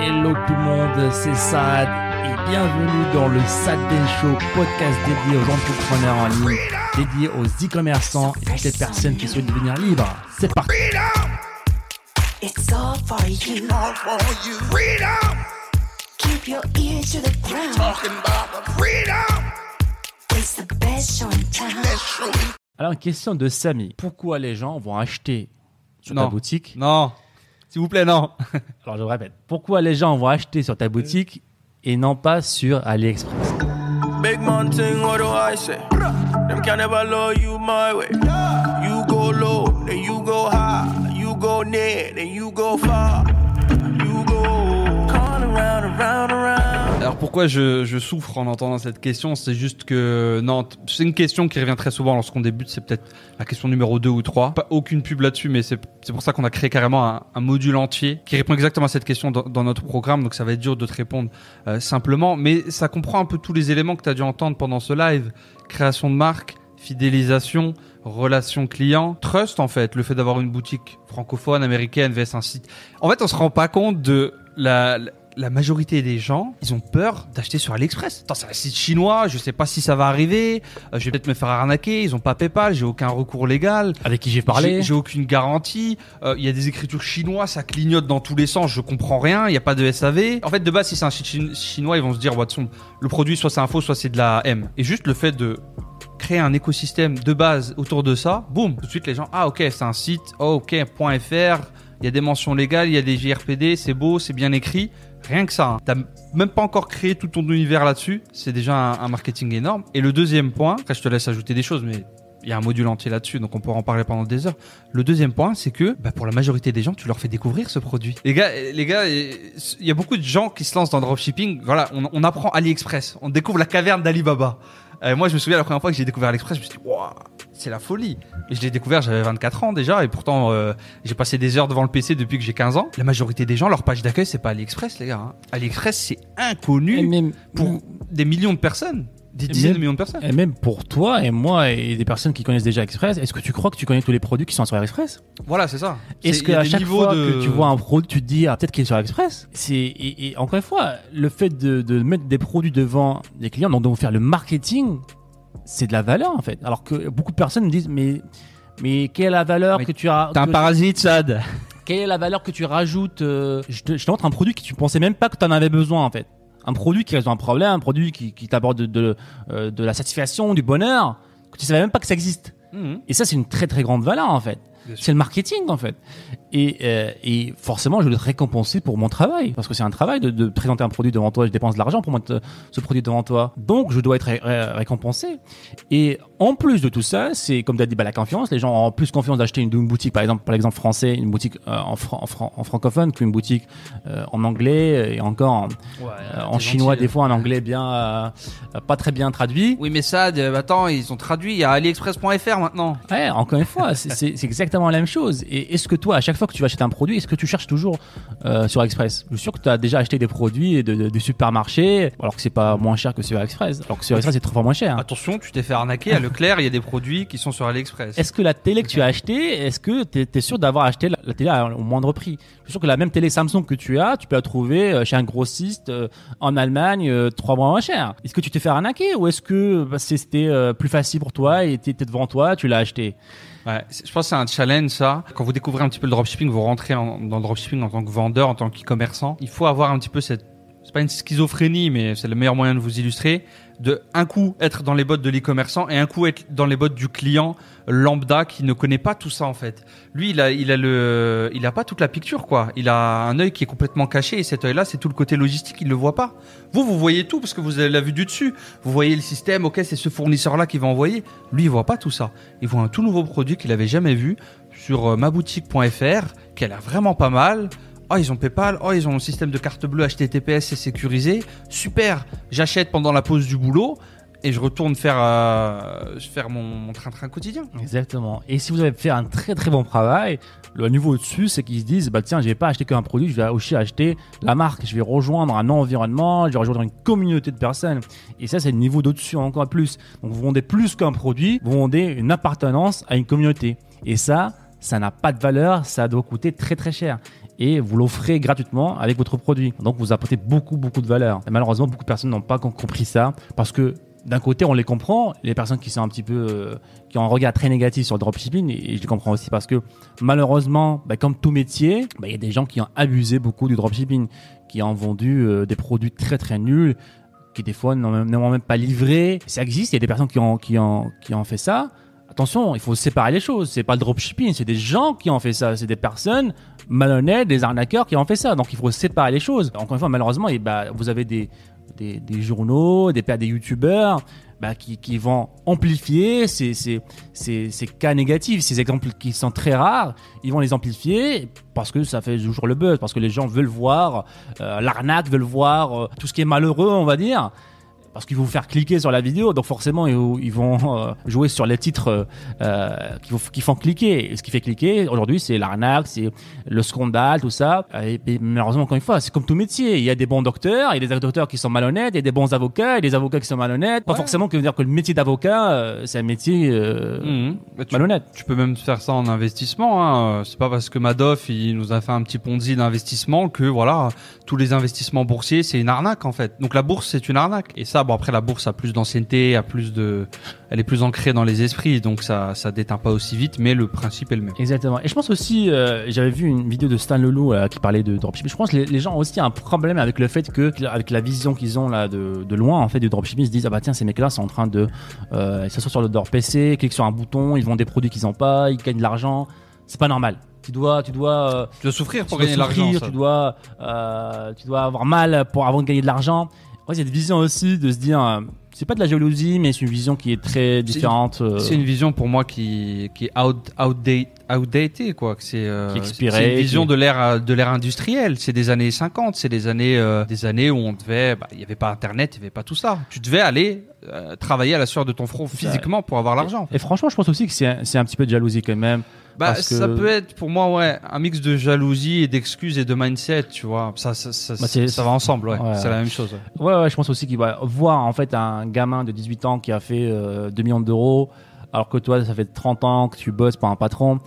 Hello tout le monde, c'est Sad et bienvenue dans le Sad Show, podcast dédié aux entrepreneurs en ligne, dédié aux e-commerçants et toutes les personnes qui souhaitent devenir libres. C'est parti. It's all for you. all for you. Freedom, Keep your ears to the ground. talking about the freedom. It's the best show in town. Show. Alors une question de Samy. Pourquoi les gens vont acheter sur ta Non. boutique Non. S'il vous plaît, non. Alors je répète. Pourquoi les gens vont acheter sur ta boutique et non pas sur AliExpress? Big man thing, what do I say? Them can never love you my way. You go low, then you go high. You go near, then you go far. You go calling around, around, around. Pourquoi je, je souffre en entendant cette question? C'est juste que non, c'est une question qui revient très souvent lorsqu'on débute. C'est peut-être la question numéro 2 ou 3. Pas aucune pub là-dessus, mais c'est c'est pour ça qu'on a créé carrément un, module entier qui répond exactement à cette question dans, dans notre programme. Donc ça va être dur de te répondre euh, simplement, mais ça comprend un peu tous les éléments que tu as dû entendre pendant ce live création de marque, fidélisation, relation client, trust en fait, le fait d'avoir une boutique francophone, américaine, vs un site. En fait, on se rend pas compte de la, la- majorité des gens, ils ont peur d'acheter sur AliExpress. Attends, c'est un site chinois, je sais pas si ça va arriver, euh, je vais peut-être me faire arnaquer, ils ont pas PayPal, j'ai aucun recours légal. Avec qui j'ai parlé J'ai aucune garantie. Euh, Il y a des écritures chinois, ça clignote dans tous les sens. Je comprends rien. Il n'y a pas de SAV. En fait, de base, si c'est un site chi- chinois, ils vont se dire, Watson, le produit, soit c'est un faux, soit c'est de la M. Et juste le fait de créer un écosystème de base autour de ça, boum, tout de suite les gens, ah ok, c'est un site, oh, ok, .fr, il y a des mentions légales, il y a des JRPD, c'est beau, c'est bien écrit. Rien que ça. Hein. T'as même pas encore créé tout ton univers là-dessus. C'est déjà un, marketing énorme. Et le deuxième point, après je te laisse ajouter des choses, mais il y a un module entier là-dessus, donc on pourra en parler pendant des heures. Le deuxième point, c'est que bah, pour la majorité des gens, tu leur fais découvrir ce produit. Les gars, euh, les gars, il y a beaucoup de gens qui se lancent dans le dropshipping. Voilà, on, on apprend AliExpress, on découvre la caverne d'Alibaba. Euh, moi, je me souviens la première fois que j'ai découvert AliExpress, je me suis dit, waouh, c'est la folie. Et je l'ai découvert, j'avais 24 ans déjà, et pourtant, euh, j'ai passé des heures devant le PC depuis que j'ai 15 ans. La majorité des gens, leur page d'accueil, c'est pas AliExpress, les gars. hein. AliExpress, c'est inconnu même, pour des millions de personnes, des Et dizaines même- de millions de personnes. et même pour toi et moi et des personnes qui connaissent déjà Express, est-ce que tu crois que tu connais tous les produits qui sont sur AliExpress? Voilà, c'est ça. Est-ce C'est- il y a qu'à des chaque niveaux fois de- que tu vois un produit, tu te dis ah, peut-être qu'il est sur AliExpress? C'est et, et encore une fois, le fait de, de mettre des produits devant des clients, donc de faire le marketing, c'est de la valeur en fait. Alors que beaucoup de personnes me disent mais mais quelle est la valeur Mais que tu as T'es un parasite, Sad. Quelle est la valeur que tu rajoutes euh, Je te, je te montre un produit que tu pensais même pas que tu en avais besoin en fait. Un produit qui résout un problème, un produit qui, qui t'apporte de, de, euh, de la satisfaction, du bonheur, que tu savais même pas que ça existe. Mhm. Et ça, c'est une très très grande valeur en fait. C'est le marketing en fait. Et, euh, et forcément, je dois te récompenser pour mon travail. Parce que c'est un travail de, de présenter un produit devant toi. Je dépense de l'argent pour mettre ce produit devant toi. Donc, je dois être ré- ré- récompensé. Et en plus de tout ça, c'est comme tu as dit, bah, la confiance. Les gens ont plus confiance d'acheter une, une boutique, par exemple, par exemple français, une boutique euh, en, fran- en, fran- en francophone qu'une boutique euh, en anglais et encore en, en chinois, des fois en anglais bien, pas très bien traduit. Oui, mais euh, attends, ils ont traduit. Il y a AliExpress.fr maintenant. Ouais, encore une fois, c'est- c'est exactement la même chose. Et est-ce que toi, à chaque fois que tu vas acheter un produit, est-ce que tu cherches toujours euh, sur Express? Je suis sûr que tu as déjà acheté des produits de, de- du supermarché, alors que c'est pas moins cher que sur Express. Alors que sur Express, c'est trois fois moins cher. Attention, tu t'es fait arnaquer à Leclerc. Il y a des produits qui sont sur AliExpress. Est-ce que la télé que tu as achetée, est-ce que tu es, sûr d'avoir acheté la, la télé au moindre prix? Je suis sûr que la même télé Samsung que tu as, tu peux la trouver euh, chez un grossiste euh, en Allemagne euh, trois mois moins cher. Est-ce que tu t'es fait arnaquer ou est-ce que bah, c'était plus facile pour toi et t'étais devant toi, tu l'as acheté? Ouais, je pense que c'est un challenge Quand vous découvrez un petit peu le dropshipping, vous rentrez en- dans le dropshipping en tant que vendeur, en tant qu'e-commerçant. Il faut avoir un petit peu cette, c'est pas une schizophrénie, mais c'est le meilleur moyen de vous illustrer, de un coup être dans les bottes de l'e-commerçant et un coup être dans les bottes du client lambda qui ne connaît pas tout ça en fait. Lui, il a, il a le, il a pas toute la picture quoi. Il a un œil qui est complètement caché et cet œil-là, c'est tout le côté logistique, il le voit pas. Vous, vous voyez tout parce que vous avez la vue du dessus. Vous voyez le système, ok, c'est ce fournisseur-là qui va envoyer. Lui, il voit pas tout ça. Il voit un tout nouveau produit qu'il avait jamais vu sur euh, maboutique.fr, qui a vraiment pas mal. Oh, ils ont PayPal. Oh, ils ont un système de carte bleue HTTPS, c'est sécurisé. Super. J'achète pendant la pause du boulot et je retourne faire, euh, faire mon, mon train-train quotidien. Exactement. Et si vous avez fait un très très bon travail, le niveau au-dessus, c'est qu'ils se disent, bah tiens, je vais pas acheter qu'un produit, je vais aussi acheter la marque, je vais rejoindre un environnement, je vais rejoindre une communauté de personnes. Et ça, c'est le niveau d'au-dessus encore plus. Donc vous vendez plus qu'un produit, vous vendez une appartenance à une communauté. Et ça, ça n'a pas de valeur, ça doit coûter très très cher. Et vous l'offrez gratuitement avec votre produit. Donc vous apportez beaucoup beaucoup de valeur. Et malheureusement, beaucoup de personnes n'ont pas com- compris ça parce que d'un côté, on les comprend, les personnes qui sont un petit peu, euh, qui ont un regard très négatif sur le dropshipping, et je les comprends aussi parce que malheureusement, bah, comme tout métier, bah, il y a des gens qui ont abusé beaucoup du dropshipping, qui ont vendu euh, des produits très très nuls, qui des fois n'ont même, pas livré. Ça existe, il y a des personnes qui ont fait ça. Attention, il faut séparer les choses. C'est pas le dropshipping, c'est des gens qui ont fait ça. C'est des personnes malhonnêtes, des arnaqueurs qui ont fait ça. Donc il faut séparer les choses. Encore une fois, malheureusement, et bah, vous avez des, des, des journaux, des, des youtubeurs bah, qui, qui vont amplifier ces, ces, ces, ces cas négatifs, ces exemples qui sont très rares. Ils vont les amplifier parce que ça fait toujours le buzz, parce que les gens veulent voir euh, l'arnaque, veulent voir euh, tout ce qui est malheureux, on va dire parce qu'ils vont vous faire cliquer sur la vidéo, donc forcément ils ils vont euh, jouer sur les titres euh, euh, qui, font cliquer. Et ce qui fait cliquer aujourd'hui, c'est l'arnaque, c'est le scandale, tout ça. Et, et malheureusement, encore une fois, c'est comme tout métier. Il y a des bons docteurs, il y a des docteurs qui sont malhonnêtes, il y a des bons avocats, et des avocats qui sont malhonnêtes. Pas Ouais. forcément que veut dire que le métier d'avocat, c'est un métier euh, Mhm. Bah, tu- malhonnête. Tu peux même faire ça en investissement. Hein. C'est pas parce que Madoff il nous a fait un petit ponzi d'investissement que voilà tous les investissements boursiers c'est une arnaque en fait. Donc la bourse c'est une arnaque. Et ça bon après la bourse a plus d'ancienneté, a plus de, elle est plus ancrée dans les esprits donc ça ça déteint pas aussi vite mais le principe est le même. Exactement. Et je pense aussi, euh, j'avais vu une vidéo de Stan Leloup euh, qui parlait de dropshipping. Je pense que les, les gens ont aussi un problème avec le fait que, avec la vision qu'ils ont là de, de loin en fait du dropshipping, ils se disent ah bah tiens ces mecs-là sont en train de, euh, ils s'assoient sur le- leur PC, cliquent sur un bouton, ils vendent des produits qu'ils n'ont pas, ils gagnent de l'argent. C'est pas normal. Tu dois, tu dois, euh, Tu dois souffrir pour gagner de l'argent. tu dois, euh, tu dois avoir mal pour avant de gagner de l'argent. Il y a des visions aussi de se dire, euh, c'est pas de la jalousie, mais c'est une vision qui est très différente. euh, C'est une vision pour moi qui, qui est out, outdate, outdated, quoi. C'est euh, une vision qui- de l'ère de l'ère industrielle. C'est des années 50, c'est des années euh, des années où on devait, bah, il y avait pas Internet, il y avait pas tout ça. Tu devais aller euh, travailler à la sueur de ton front physiquement pour avoir l'argent. Et franchement, je pense aussi que c'est un, c'est un petit peu de jalousie quand même. Bah, parce que- ça peut être pour moi ouais un mix de jalousie et d'excuses et de mindset, tu vois. Ça ça ça, Bah, ça va ensemble, ouais. ouais. C'est la même chose. ouais. Ouais, ouais, je pense aussi qu'il va voir en fait un gamin de 18 ans qui a fait euh, 2 millions d'euros, alors que toi, ça fait 30 ans que tu bosses pour un patron.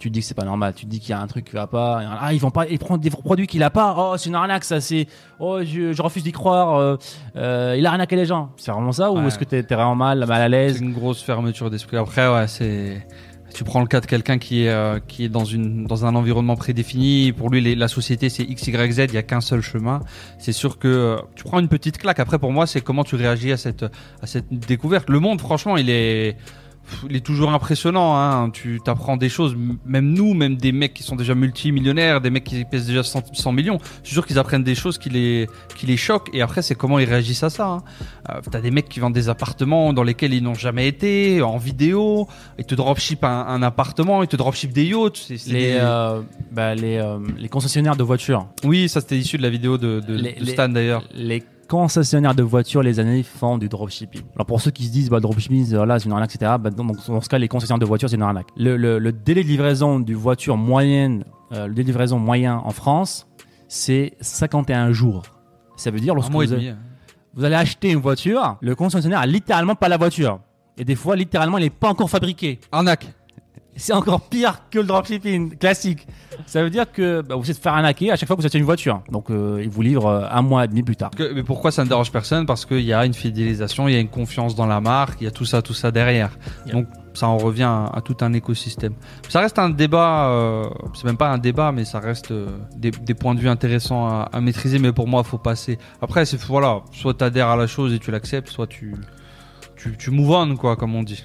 Tu te dis que c'est pas normal. Tu te dis qu'il y a un truc qui va pas. Ah, ils vont pas. Ils prennent des produits qu'il a pas. Oh, c'est une arnaque, ça. C'est. Oh, je, je refuse d'y croire. euh, euh, il a arnaqué les gens. C'est vraiment ça ou est-ce que t'es vraiment mal, mal à l'aise? Une grosse fermeture d'esprit. Après, ouais, c'est. Tu prends le cas de quelqu'un qui est euh, qui est dans une dans un environnement prédéfini. Pour lui, la société c'est x y z. Il y a qu'un seul chemin. C'est sûr que euh, tu prends une petite claque. Après, pour moi, c'est comment tu réagis à cette à cette découverte. Le monde, franchement, il est il est toujours impressionnant. Hein. Tu t'apprends des choses. Même nous, même des mecs qui sont déjà multimillionnaires, des mecs qui pèsent déjà 100, 100 millions. Je suis sûr qu'ils apprennent des choses qui les qui les choquent. Et après, c'est comment ils réagissent à ça. Hein. Euh, T'as des mecs qui vendent des appartements dans lesquels ils n'ont jamais été, en vidéo. Ils te dropship un, un appartement, ils te dropship des yachts. C'est- c'est les, des- euh, bah, les, euh, les concessionnaires de voitures. Oui, ça c'était issu de la vidéo de, de, Les- de les- Stan d'ailleurs. Les concessionnaires de voitures, les années, font du dropshipping. Alors pour ceux qui se disent, bah, dropshipping, euh, là, c'est une arnaque, etc., bah, dans, dans ce cas, les concessionnaires de voitures, c'est une arnaque. Le, le- le délai de livraison du voiture moyenne, euh, le délai de livraison moyen en France, c'est 51 jours. Ça veut dire, lorsque vous, avez- vous allez acheter une voiture, le concessionnaire a littéralement pas la voiture. Et des fois, littéralement, elle n'est pas encore fabriquée. Arnaque. C'est encore pire que le dropshipping classique. Ça veut dire que bah, vous êtes faire arnaquer à chaque fois que vous achetez une voiture. Donc, euh, ils vous livrent euh, un mois et demi plus tard. Que- mais pourquoi ça ne dérange personne? Parce qu'il y a une fidélisation, il y a une confiance dans la marque, il y a tout ça, tout ça derrière. Yeah. Donc ça en revient à, à tout un écosystème. Ça reste un débat, euh, c'est même pas un débat, mais ça reste euh, des, des points de vue intéressants à, à maîtriser. Mais pour moi, faut passer. Après, c'est voilà, soit t'adhères à la chose et tu l'acceptes, soit tu tu, tu move on, quoi, comme on dit.